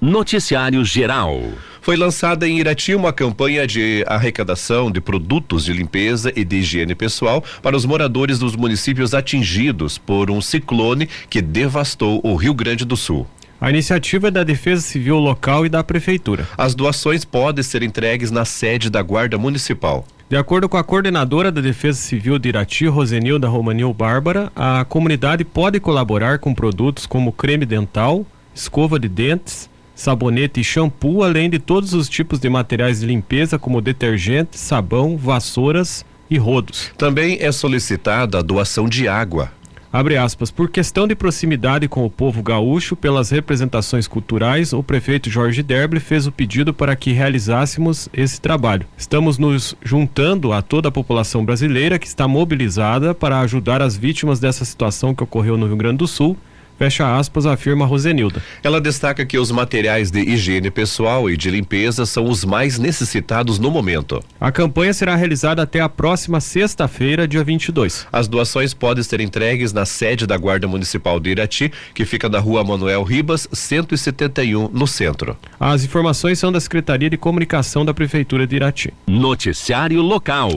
Noticiário Geral. Foi lançada em Irati uma campanha de arrecadação de produtos de limpeza e de higiene pessoal para os moradores dos municípios atingidos por um ciclone que devastou o Rio Grande do Sul. A iniciativa é da Defesa Civil local e da Prefeitura. As doações podem ser entregues na sede da Guarda Municipal. De acordo com a coordenadora da Defesa Civil de Irati, Rosenilda Romanil Bárbara, a comunidade pode colaborar com produtos como creme dental, escova de dentes, sabonete e shampoo, além de todos os tipos de materiais de limpeza como detergente, sabão, vassouras e rodos. Também é solicitada a doação de água. Abre aspas, por questão de proximidade com o povo gaúcho, pelas representações culturais, o prefeito Jorge Derble fez o pedido para que realizássemos esse trabalho. Estamos nos juntando a toda a população brasileira que está mobilizada para ajudar as vítimas dessa situação que ocorreu no Rio Grande do Sul Fecha aspas, afirma Rosenilda. Ela destaca que os materiais de higiene pessoal e de limpeza são os mais necessitados no momento. A campanha será realizada até a próxima sexta-feira, dia 22. As doações podem ser entregues na sede da Guarda Municipal de Irati, que fica na rua Manuel Ribas, 171, no centro. As informações são da Secretaria de Comunicação da Prefeitura de Irati. Noticiário Local.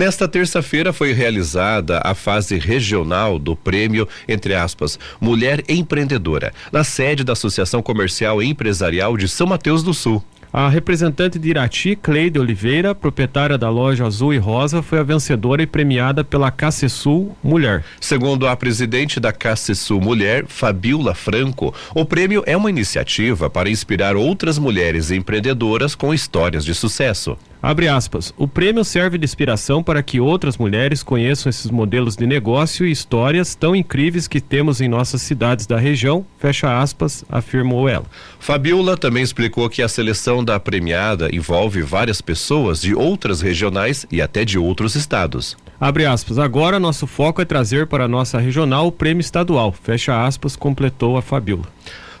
Nesta terça-feira foi realizada a fase regional do prêmio, entre aspas, Mulher Empreendedora, na sede da Associação Comercial e Empresarial de São Mateus do Sul. A representante de Irati, Cleide Oliveira, proprietária da loja Azul e Rosa, foi a vencedora e premiada pela Sul Mulher. Segundo a presidente da Sul Mulher, Fabiola Franco, o prêmio é uma iniciativa para inspirar outras mulheres empreendedoras com histórias de sucesso. Abre aspas. O prêmio serve de inspiração para que outras mulheres conheçam esses modelos de negócio e histórias tão incríveis que temos em nossas cidades da região. Fecha aspas, afirmou ela. Fabiola também explicou que a seleção da premiada envolve várias pessoas de outras regionais e até de outros estados. Abre aspas. Agora nosso foco é trazer para a nossa regional o prêmio estadual. Fecha aspas, completou a Fabiola.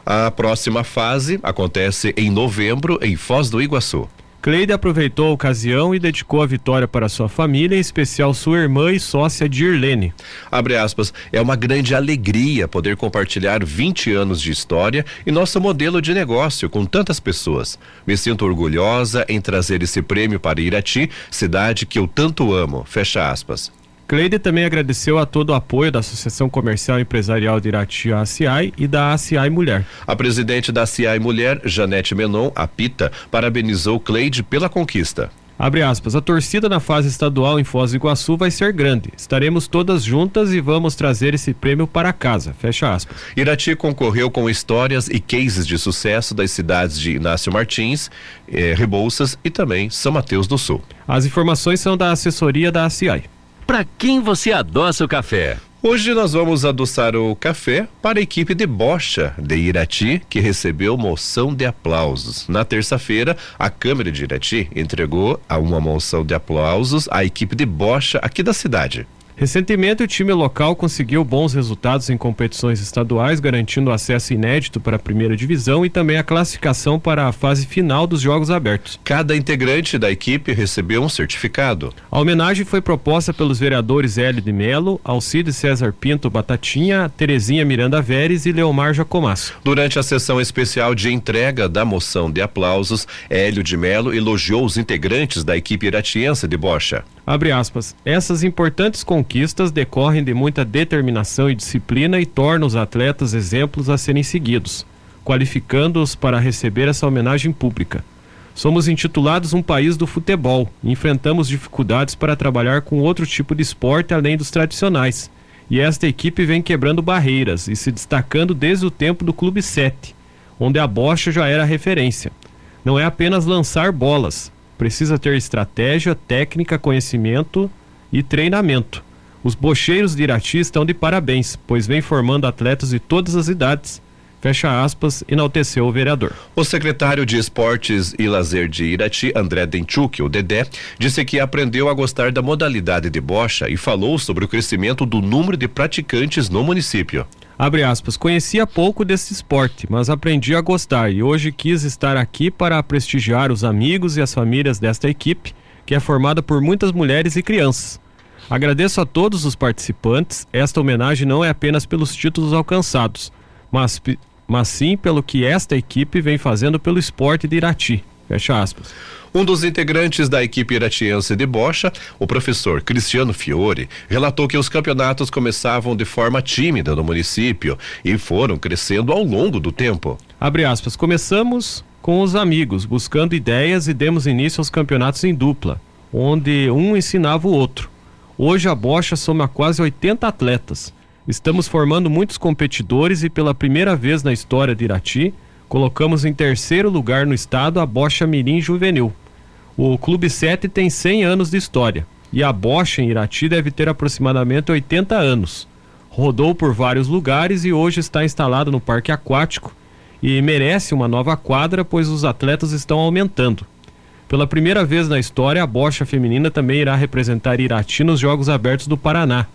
A próxima fase acontece em novembro em Foz do Iguaçu. Cleide aproveitou a ocasião e dedicou a vitória para sua família, em especial sua irmã e sócia Dirlene. Abre aspas, é uma grande alegria poder compartilhar 20 anos de história e nosso modelo de negócio com tantas pessoas. Me sinto orgulhosa em trazer esse prêmio para Irati, cidade que eu tanto amo. Fecha aspas. Cleide também agradeceu a todo o apoio da Associação Comercial e Empresarial de Irati ACI e da ACI Mulher. A presidente da ACI Mulher, Janete Menon, a Pita, parabenizou Cleide pela conquista. Abre aspas, a torcida na fase estadual em Foz do Iguaçu vai ser grande. Estaremos todas juntas e vamos trazer esse prêmio para casa. Fecha aspas. Irati concorreu com histórias e cases de sucesso das cidades de Inácio Martins, eh, Rebouças e também São Mateus do Sul. As informações são da assessoria da ACI. Para quem você adoça o café? Hoje nós vamos adoçar o café para a equipe de bocha de Irati, que recebeu moção de aplausos. Na terça-feira, a Câmara de Irati entregou uma moção de aplausos à equipe de bocha aqui da cidade. Recentemente, o time local conseguiu bons resultados em competições estaduais, garantindo acesso inédito para a primeira divisão e também a classificação para a fase final dos Jogos Abertos. Cada integrante da equipe recebeu um certificado. A homenagem foi proposta pelos vereadores Hélio de Melo, Alcide César Pinto Batatinha, Terezinha Miranda Veres e Leomar Jacomasso. Durante a sessão especial de entrega da moção de aplausos, Hélio de Melo elogiou os integrantes da equipe iratiense de bocha. Abre aspas. Essas importantes conquistas decorrem de muita determinação e disciplina e tornam os atletas exemplos a serem seguidos, qualificando-os para receber essa homenagem pública. Somos intitulados um país do futebol enfrentamos dificuldades para trabalhar com outro tipo de esporte além dos tradicionais. E esta equipe vem quebrando barreiras e se destacando desde o tempo do Clube 7, onde a bocha já era referência. Não é apenas lançar bolas, Precisa ter estratégia, técnica, conhecimento e treinamento. Os bocheiros de Irati estão de parabéns, pois vem formando atletas de todas as idades. Fecha aspas, enalteceu o vereador. O secretário de Esportes e Lazer de Irati, André Denchuk, o Dedé, disse que aprendeu a gostar da modalidade de bocha e falou sobre o crescimento do número de praticantes no município. Abre aspas, conhecia pouco desse esporte, mas aprendi a gostar e hoje quis estar aqui para prestigiar os amigos e as famílias desta equipe, que é formada por muitas mulheres e crianças. Agradeço a todos os participantes. Esta homenagem não é apenas pelos títulos alcançados, mas, mas sim pelo que esta equipe vem fazendo pelo esporte de Irati. Fecha aspas. Um dos integrantes da equipe iratiense de bocha, o professor Cristiano Fiore, relatou que os campeonatos começavam de forma tímida no município e foram crescendo ao longo do tempo. Abre aspas, começamos com os amigos, buscando ideias e demos início aos campeonatos em dupla, onde um ensinava o outro. Hoje a bocha soma quase 80 atletas. Estamos formando muitos competidores e pela primeira vez na história de Irati, colocamos em terceiro lugar no estado a bocha mirim juvenil. O Clube 7 tem 100 anos de história e a bocha em Irati deve ter aproximadamente 80 anos. Rodou por vários lugares e hoje está instalado no parque aquático e merece uma nova quadra, pois os atletas estão aumentando. Pela primeira vez na história, a bocha feminina também irá representar Irati nos Jogos Abertos do Paraná.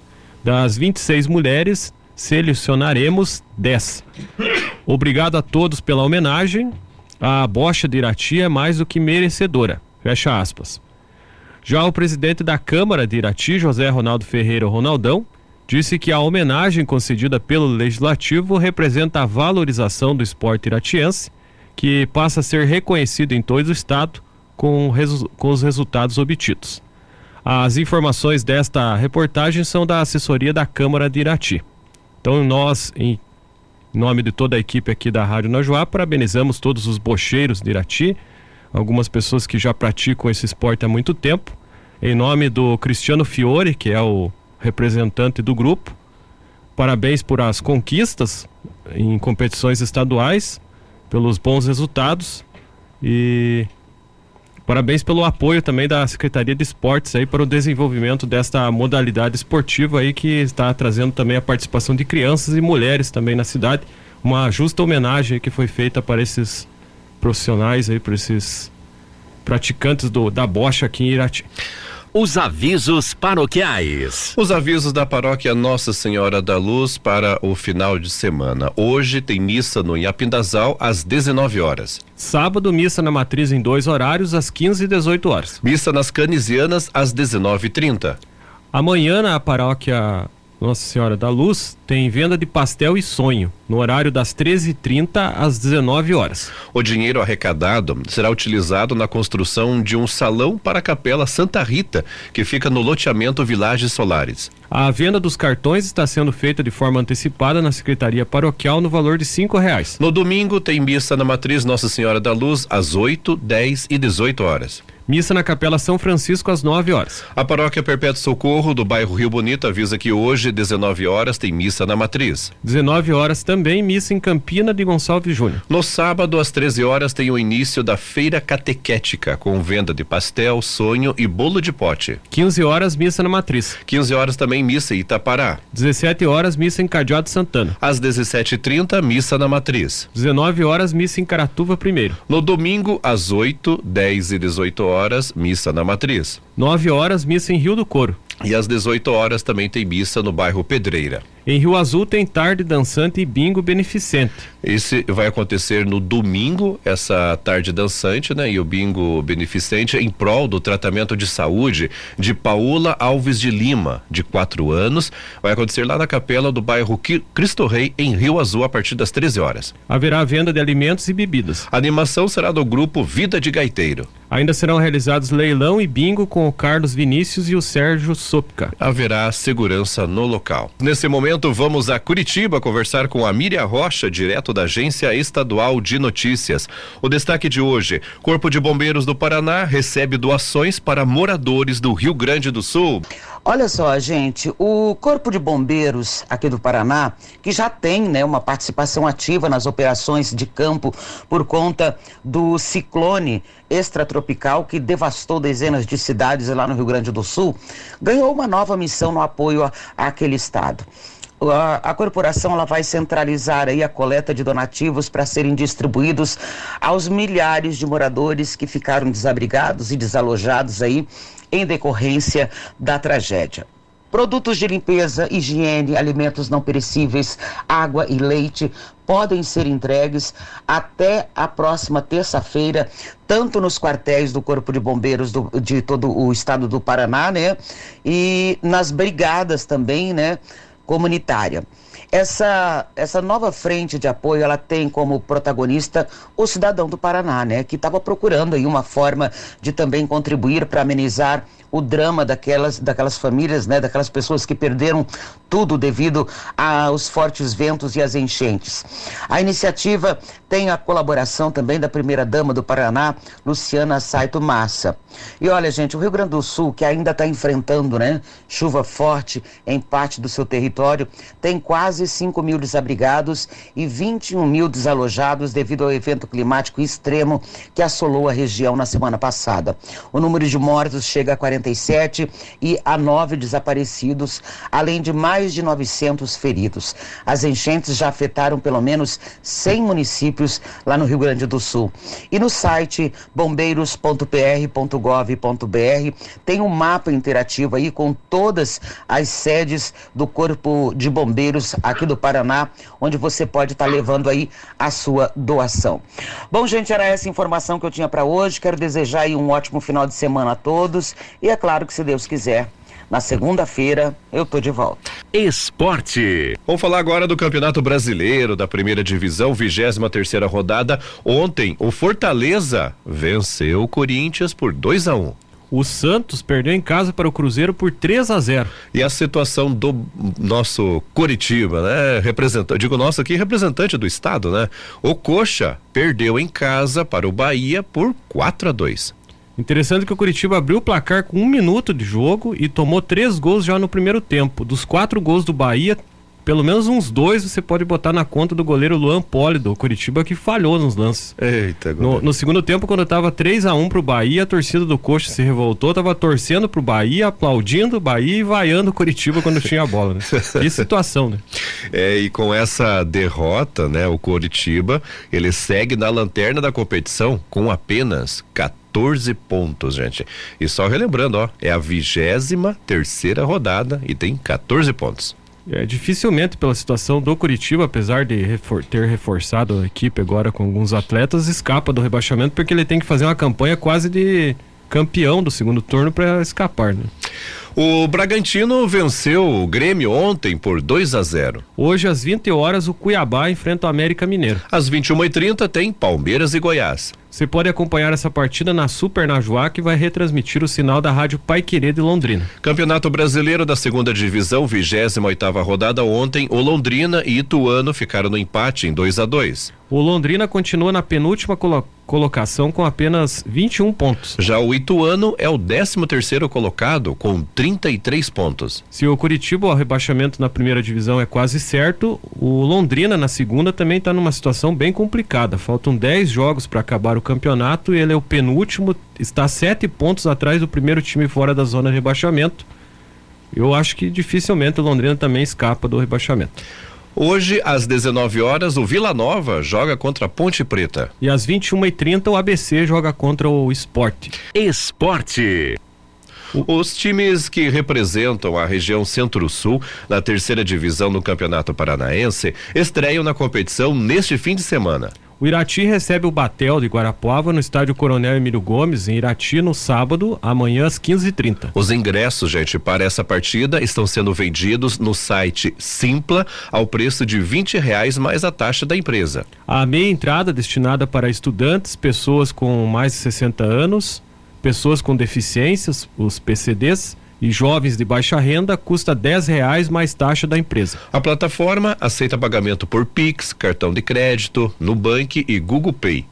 Das 26 mulheres, selecionaremos 10. Obrigado a todos pela homenagem. A bocha de Irati é mais do que merecedora. Fecha aspas. Já o presidente da Câmara de Irati, José Ronaldo Ferreira Ronaldão, disse que a homenagem concedida pelo Legislativo representa a valorização do esporte iratiense, que passa a ser reconhecido em todo o estado com, com os resultados obtidos. As informações desta reportagem são da assessoria da Câmara de Irati. Então, nós, em nome de toda a equipe aqui da Rádio Najuá, parabenizamos todos os bocheiros de Irati, algumas pessoas que já praticam esse esporte há muito tempo. Em nome do Cristiano Fiore, que é o representante do grupo, parabéns por as conquistas em competições estaduais, pelos bons resultados e Parabéns pelo apoio também da Secretaria de Esportes aí para o desenvolvimento desta modalidade esportiva aí que está trazendo também a participação de crianças e mulheres também na cidade. Uma justa homenagem que foi feita para esses profissionais aí, para esses praticantes do, da bocha aqui em Irati. Os avisos paroquiais. Os avisos da paróquia Nossa Senhora da Luz para o final de semana. Hoje tem missa no Iapindazal às 19 horas. Sábado, missa na matriz em dois horários, às 15 e 18 horas. Missa nas Canisianas às 19h30. Amanhã na paróquia nossa Senhora da Luz tem venda de pastel e sonho, no horário das 13h30 às 19 horas. O dinheiro arrecadado será utilizado na construção de um salão para a Capela Santa Rita, que fica no loteamento Vilages Solares. A venda dos cartões está sendo feita de forma antecipada na Secretaria Paroquial no valor de cinco reais. No domingo tem missa na Matriz Nossa Senhora da Luz às 8, 10 e 18 horas. Missa na Capela São Francisco às 9 horas. A paróquia Perpétuo Socorro do bairro Rio Bonito avisa que hoje, 19 horas, tem missa na matriz. 19 horas também missa em Campina de Gonçalves Júnior. No sábado, às 13 horas, tem o início da feira catequética, com venda de pastel, sonho e bolo de pote. 15 horas, missa na matriz. 15 horas também missa em Itapará. 17 horas, missa em Cadeado Santana. Às 17h30, missa na matriz. 19 horas, missa em Caratuva primeiro. No domingo, às 8, 10 e 18 horas horas, missa na matriz. 9 horas, missa em Rio do Coro. E às 18 horas também tem missa no bairro Pedreira. Em Rio Azul tem tarde dançante e bingo beneficente. Esse vai acontecer no domingo, essa tarde dançante, né? E o bingo beneficente em prol do tratamento de saúde de Paula Alves de Lima, de 4 anos. Vai acontecer lá na capela do bairro Cristo Rei, em Rio Azul, a partir das 13 horas. Haverá venda de alimentos e bebidas. A animação será do grupo Vida de Gaiteiro. Ainda serão realizados leilão e bingo com o Carlos Vinícius e o Sérgio Sopka. Haverá segurança no local. Nesse momento, vamos a Curitiba conversar com a Miriam Rocha, direto da Agência Estadual de Notícias. O destaque de hoje: Corpo de Bombeiros do Paraná recebe doações para moradores do Rio Grande do Sul. Olha só, gente, o Corpo de Bombeiros aqui do Paraná, que já tem né, uma participação ativa nas operações de campo por conta do ciclone extratropical que devastou dezenas de cidades lá no Rio Grande do Sul, ganhou uma nova missão no apoio àquele estado. A, a, corporação ela vai centralizar aí a coleta de donativos para serem distribuídos aos milhares de moradores que ficaram desabrigados e desalojados aí em decorrência da tragédia. Produtos de limpeza, higiene, alimentos não perecíveis, água e leite podem ser entregues até a próxima terça-feira, tanto nos quartéis do Corpo de Bombeiros do, de todo o estado do Paraná, né? E nas brigadas também, né? Comunitária. Essa, essa nova frente de apoio, ela tem como protagonista o cidadão do Paraná, né? Que estava procurando aí uma forma de também contribuir para amenizar o drama daquelas, daquelas famílias, né? Daquelas pessoas que perderam tudo devido aos fortes ventos e às enchentes. A iniciativa tem a colaboração também da primeira-dama do Paraná, Luciana Saito Massa. E olha, gente, o Rio Grande do Sul, que ainda está enfrentando né, chuva forte em parte do seu território, tem quase 5 mil desabrigados e 21 mil desalojados devido ao evento climático extremo que assolou a região na semana passada. O número de mortos chega a 47 e a nove desaparecidos, além de mais de 900 feridos. As enchentes já afetaram pelo menos 100 municípios lá no Rio Grande do Sul. E no site bombeiros.pr.gov.br tem um mapa interativo aí com todas as sedes do Corpo de Bombeiros aqui do Paraná, onde você pode estar tá levando aí a sua doação. Bom, gente, era essa informação que eu tinha para hoje. Quero desejar aí um ótimo final de semana a todos e é claro que se Deus quiser, na segunda-feira eu tô de volta. Esporte. Vamos falar agora do Campeonato Brasileiro da Primeira Divisão, 23 terceira rodada. Ontem o Fortaleza venceu o Corinthians por 2 a 1. Um. O Santos perdeu em casa para o Cruzeiro por 3 a 0. E a situação do nosso Curitiba, né? Representante, digo nosso aqui, representante do estado, né? O Coxa perdeu em casa para o Bahia por 4 a 2. Interessante que o Curitiba abriu o placar com um minuto de jogo e tomou três gols já no primeiro tempo. Dos quatro gols do Bahia, pelo menos uns dois você pode botar na conta do goleiro Luan Poli do Curitiba que falhou nos lances. Eita, no, no, segundo tempo, quando estava 3 a 1 pro Bahia, a torcida do Coxa se revoltou, tava torcendo pro Bahia, aplaudindo o Bahia e vaiando o Curitiba quando tinha a bola, né? Que situação, né? É, e com essa derrota, né, o Curitiba, ele segue na lanterna da competição com apenas 14 14 pontos, gente. E só relembrando, ó, é a vigésima terceira rodada e tem 14 pontos. É, dificilmente pela situação do Curitiba, apesar de refor ter reforçado a equipe agora com alguns atletas, escapa do rebaixamento porque ele tem que fazer uma campanha quase de campeão do segundo turno para escapar, né? O Bragantino venceu o Grêmio ontem por 2 a 0. Hoje às 20 horas o Cuiabá enfrenta o América Mineiro. Às 21h30 tem Palmeiras e Goiás. Você pode acompanhar essa partida na Super Najuá, que vai retransmitir o sinal da Rádio Pai Querer de Londrina. Campeonato Brasileiro da Segunda Divisão, 28 oitava rodada ontem, o Londrina e Ituano ficaram no empate em 2 a 2. O Londrina continua na penúltima colo colocação com apenas 21 pontos. Já o Ituano é o 13 terceiro colocado com 33 pontos. Se o Curitiba o rebaixamento na primeira divisão é quase certo, o Londrina na segunda também está numa situação bem complicada. Faltam 10 jogos para acabar o campeonato e ele é o penúltimo, está sete pontos atrás do primeiro time fora da zona de rebaixamento. Eu acho que dificilmente o Londrina também escapa do rebaixamento. Hoje, às 19 horas, o Vila Nova joga contra a Ponte Preta. E às 21h30, o ABC joga contra o Esporte. Esporte. Os times que representam a região Centro-Sul na terceira divisão do Campeonato Paranaense estreiam na competição neste fim de semana. O Irati recebe o Batel de Guarapuava no estádio Coronel Emílio Gomes, em Irati, no sábado, amanhã às 15h30. Os ingressos, gente, para essa partida estão sendo vendidos no site Simpla ao preço de 20 reais mais a taxa da empresa. A meia entrada destinada para estudantes, pessoas com mais de 60 anos, pessoas com deficiências, os PCDs, e jovens de baixa renda custa dez reais mais taxa da empresa. A plataforma aceita pagamento por Pix, cartão de crédito, Nubank e Google Pay.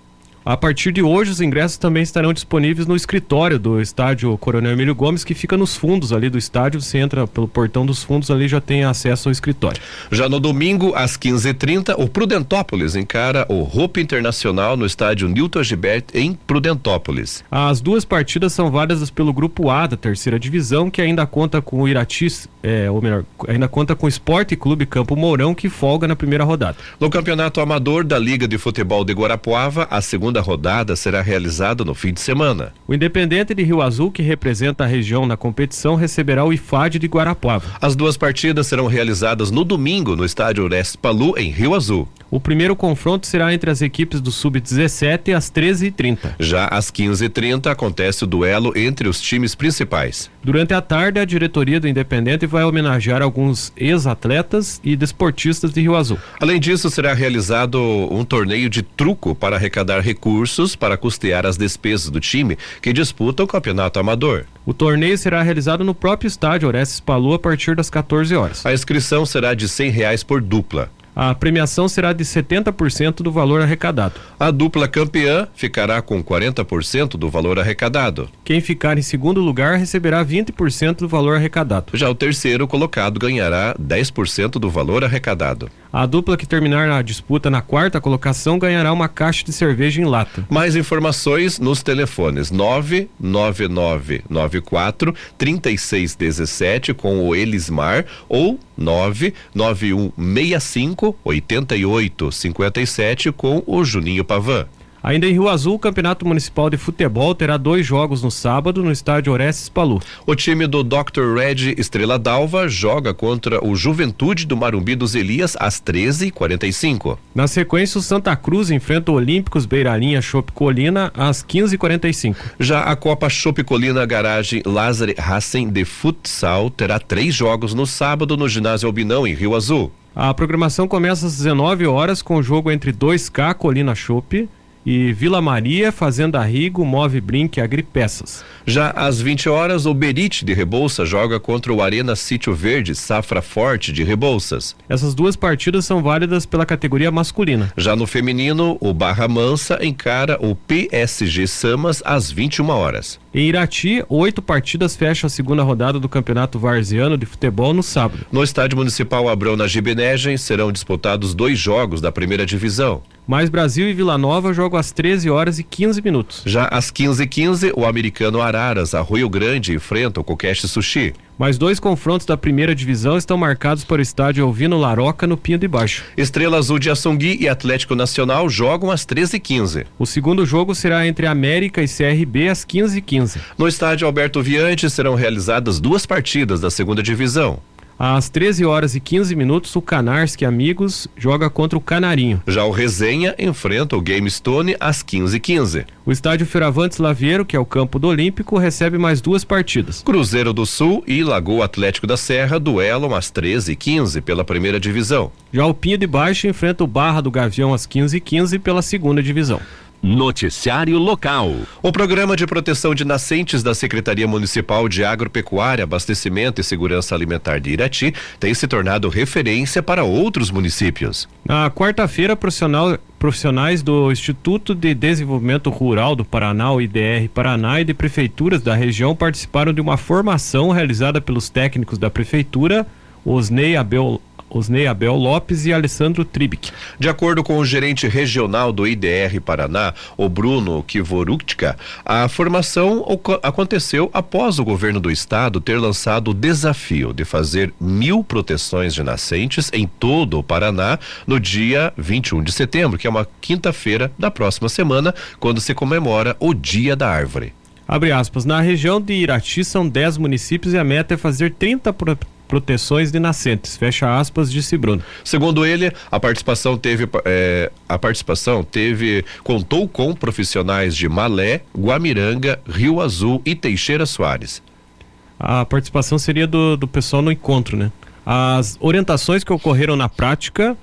A partir de hoje, os ingressos também estarão disponíveis no escritório do estádio Coronel Emílio Gomes, que fica nos fundos ali do estádio. Você entra pelo portão dos fundos ali já tem acesso ao escritório. Já no domingo, às 15h30, o Prudentópolis encara o Roupa Internacional no estádio Newton Gibert, em Prudentópolis. As duas partidas são válidas pelo grupo A da terceira divisão, que ainda conta com o Iratis, é, ou melhor, ainda conta com o Esporte Clube Campo Mourão, que folga na primeira rodada. No campeonato amador da Liga de Futebol de Guarapuava, a segunda segunda rodada será realizada no fim de semana. O Independente de Rio Azul, que representa a região na competição, receberá o IFAD de Guarapuava. As duas partidas serão realizadas no domingo no estádio Palu, em Rio Azul. O primeiro confronto será entre as equipes do Sub-17 às 13h30. Já às 15h30 acontece o duelo entre os times principais. Durante a tarde, a diretoria do Independente vai homenagear alguns ex-atletas e desportistas de Rio Azul. Além disso, será realizado um torneio de truco para arrecadar recursos para custear as despesas do time que disputa o campeonato amador. O torneio será realizado no próprio estádio Orestes Palu a partir das 14 horas. A inscrição será de R$ reais por dupla. A premiação será de 70% do valor arrecadado. A dupla campeã ficará com 40% do valor arrecadado. Quem ficar em segundo lugar receberá 20% do valor arrecadado. Já o terceiro colocado ganhará 10% do valor arrecadado. A dupla que terminar na disputa na quarta colocação ganhará uma caixa de cerveja em lata. Mais informações nos telefones 99994 3617 com o Elismar ou 99165 8857 com o Juninho Pavan. Ainda em Rio Azul, o Campeonato Municipal de Futebol terá dois jogos no sábado no estádio Orestes Palu. O time do Dr. Red Estrela Dalva joga contra o Juventude do Marumbi dos Elias às 13h45. Na sequência, o Santa Cruz enfrenta o Olímpicos Beiralinha Chopp Colina às 15h45. Já a Copa Chopp Colina Garagem Lázaro Racing de Futsal terá três jogos no sábado no ginásio Albinão, em Rio Azul. A programação começa às 19 horas com o jogo entre 2K Colina Chopp e Vila Maria, Fazenda Rigo, Move Brinque Agripeças. Já às 20 horas, o Berite de Rebouça joga contra o Arena Sítio Verde Safra Forte de Rebouças. Essas duas partidas são válidas pela categoria masculina. Já no feminino, o Barra Mansa encara o PSG Samas às 21 horas. Em Irati, oito partidas fecham a segunda rodada do Campeonato Varziano de Futebol no sábado. No Estádio Municipal Abrão na Gibenegem serão disputados dois jogos da primeira divisão. Mais Brasil e Vila Nova jogam às 13 horas e 15 minutos. Já às 15h15, 15, o americano Araras, a Rio Grande, enfrenta o Kokesh Sushi. Mais dois confrontos da primeira divisão estão marcados para o estádio Alvino Laroca, no Pinho de Baixo. Estrela Azul de Açongui e Atlético Nacional jogam às 13h15. O segundo jogo será entre América e CRB às 15h15. No estádio Alberto Viante serão realizadas duas partidas da segunda divisão. Às 13 horas e 15 minutos, o Canarski Amigos joga contra o Canarinho. Já o Resenha enfrenta o Game Stone às 15 h 15 O estádio Feravantes Laviero, que é o campo do Olímpico, recebe mais duas partidas. Cruzeiro do Sul e Lagoa Atlético da Serra duelam às 13 h 15 pela primeira divisão. Já o Pinho de Baixo enfrenta o Barra do Gavião às 15 h 15 pela segunda divisão. Noticiário Local. O Programa de Proteção de Nascentes da Secretaria Municipal de Agropecuária, Abastecimento e Segurança Alimentar de Irati tem se tornado referência para outros municípios. Na quarta-feira, profissional, profissionais do Instituto de Desenvolvimento Rural do Paraná, o IDR Paraná, e de prefeituras da região participaram de uma formação realizada pelos técnicos da prefeitura, Osnei Abel Osnei Abel Lopes e Alessandro Tribic. De acordo com o gerente regional do IDR Paraná, o Bruno Kivorutka, a formação aconteceu após o governo do estado ter lançado o desafio de fazer mil proteções de nascentes em todo o Paraná no dia 21 de setembro, que é uma quinta-feira da próxima semana, quando se comemora o Dia da Árvore. Abre aspas. Na região de Irati são 10 municípios e a meta é fazer 30 pro proteções de nascentes. Fecha aspas, disse Bruno. Segundo ele, a participação teve é, a participação teve contou com profissionais de Malé, Guamiranga, Rio Azul e Teixeira Soares. A participação seria do, do pessoal no encontro, né? As orientações que ocorreram na prática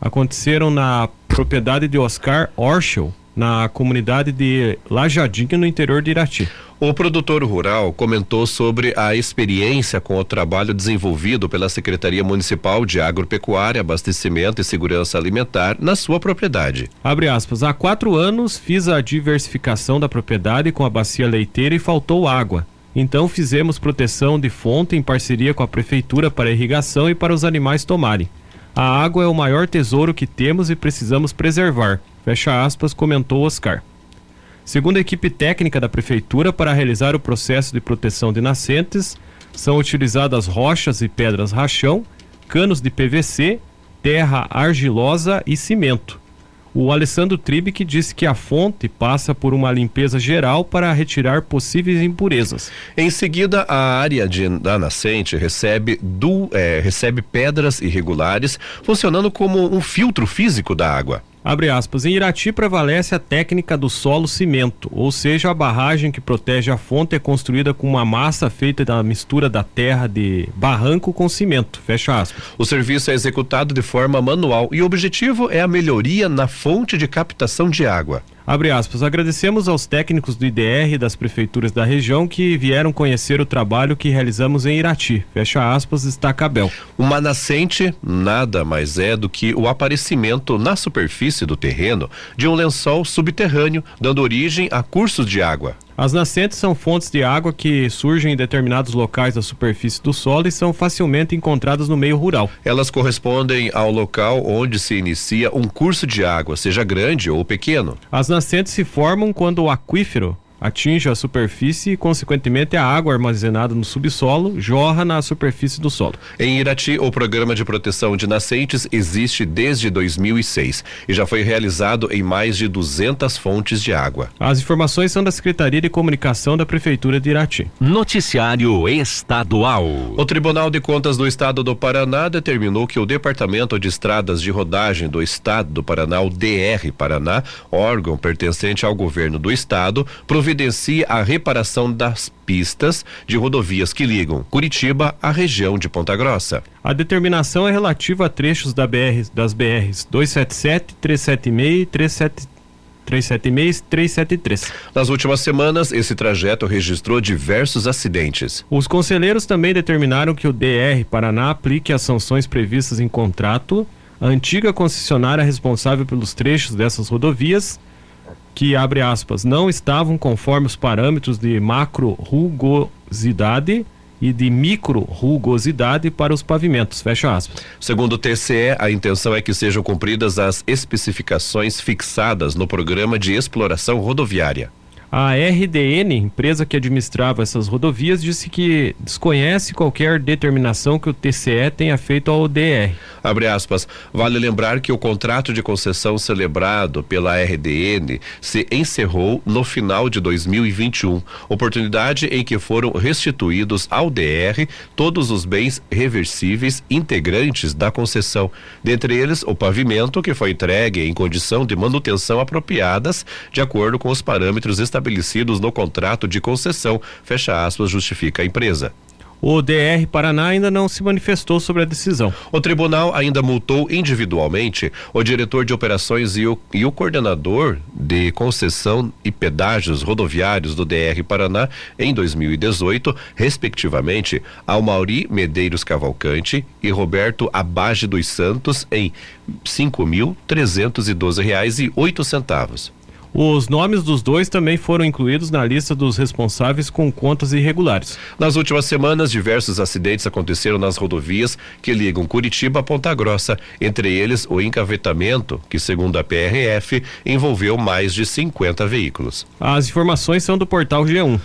aconteceram na propriedade de Oscar Orschel, na comunidade de Lajadinha, no interior de Irati. O produtor rural comentou sobre a experiência com o trabalho desenvolvido pela Secretaria Municipal de Agropecuária, Abastecimento e Segurança Alimentar na sua propriedade. Abre aspas. Há quatro anos fiz a diversificação da propriedade com a bacia leiteira e faltou água. Então fizemos proteção de fonte em parceria com a prefeitura para irrigação e para os animais tomarem. A água é o maior tesouro que temos e precisamos preservar. Fecha aspas, comentou Oscar. Segundo a equipe técnica da prefeitura, para realizar o processo de proteção de nascentes, são utilizadas rochas e pedras rachão, canos de PVC, terra argilosa e cimento. O Alessandro Tribic disse que a fonte passa por uma limpeza geral para retirar possíveis impurezas. Em seguida, a área de, da nascente recebe, é, recebe pedras irregulares, funcionando como um filtro físico da água. Abre aspas. Em Irati prevalece a técnica do solo cimento, ou seja, a barragem que protege a fonte é construída com uma massa feita da mistura da terra de barranco com cimento. Fecha aspas. O serviço é executado de forma manual e o objetivo é a melhoria na fonte de captação de água. Abre aspas. Agradecemos aos técnicos do IDR e das prefeituras da região que vieram conhecer o trabalho que realizamos em Irati. Fecha aspas, destaca Abel. Uma nascente nada mais é do que o aparecimento na superfície do terreno de um lençol subterrâneo, dando origem a cursos de água. As nascentes são fontes de água que surgem em determinados locais da superfície do solo e são facilmente encontradas no meio rural. Elas correspondem ao local onde se inicia um curso de água, seja grande ou pequeno. As nascentes se formam quando o aquífero atinge a superfície e, consequentemente, a água armazenada no subsolo jorra na superfície do solo. Em Irati, o programa de proteção de nascentes existe desde 2006 e já foi realizado em mais de 200 fontes de água. As informações são da Secretaria de Comunicação da Prefeitura de Irati. Noticiário Estadual. O Tribunal de Contas do Estado do Paraná determinou que o Departamento de Estradas de Rodagem do Estado do Paraná, o DR Paraná, órgão pertencente ao governo do estado, providencia providencia a reparação das pistas de rodovias que ligam Curitiba à região de Ponta Grossa. A determinação é relativa a trechos da BR, das BRs 277, 376 e 37 376 373. Nas últimas semanas, esse trajeto registrou diversos acidentes. Os conselheiros também determinaram que o DR Paraná aplique as sanções previstas em contrato. A antiga concessionária responsável pelos trechos dessas rodovias que, abre aspas, não estavam conforme os parâmetros de macro rugosidade e de micro rugosidade para os pavimentos, fecha aspas. Segundo o TCE, a intenção é que sejam cumpridas as especificações fixadas no programa de exploração rodoviária. A RDN, empresa que administrava essas rodovias, disse que desconhece qualquer determinação que o TCE tenha feito ao DR. Abre aspas. Vale lembrar que o contrato de concessão celebrado pela RDN se encerrou no final de 2021, oportunidade em que foram restituídos ao DR todos os bens reversíveis integrantes da concessão, dentre eles o pavimento que foi entregue em condição de manutenção apropriadas, de acordo com os parâmetros estabelecidos estabelecidos no contrato de concessão, fecha aspas, justifica a empresa. O DR Paraná ainda não se manifestou sobre a decisão. O tribunal ainda multou individualmente o diretor de operações e o, e o coordenador de concessão e pedágios rodoviários do DR Paraná em 2018, respectivamente, ao Mauri Medeiros Cavalcante e Roberto Abage dos Santos em R$ 5.312,08. Os nomes dos dois também foram incluídos na lista dos responsáveis com contas irregulares. Nas últimas semanas, diversos acidentes aconteceram nas rodovias que ligam Curitiba a Ponta Grossa, entre eles o encavetamento, que, segundo a PRF, envolveu mais de 50 veículos. As informações são do portal G1.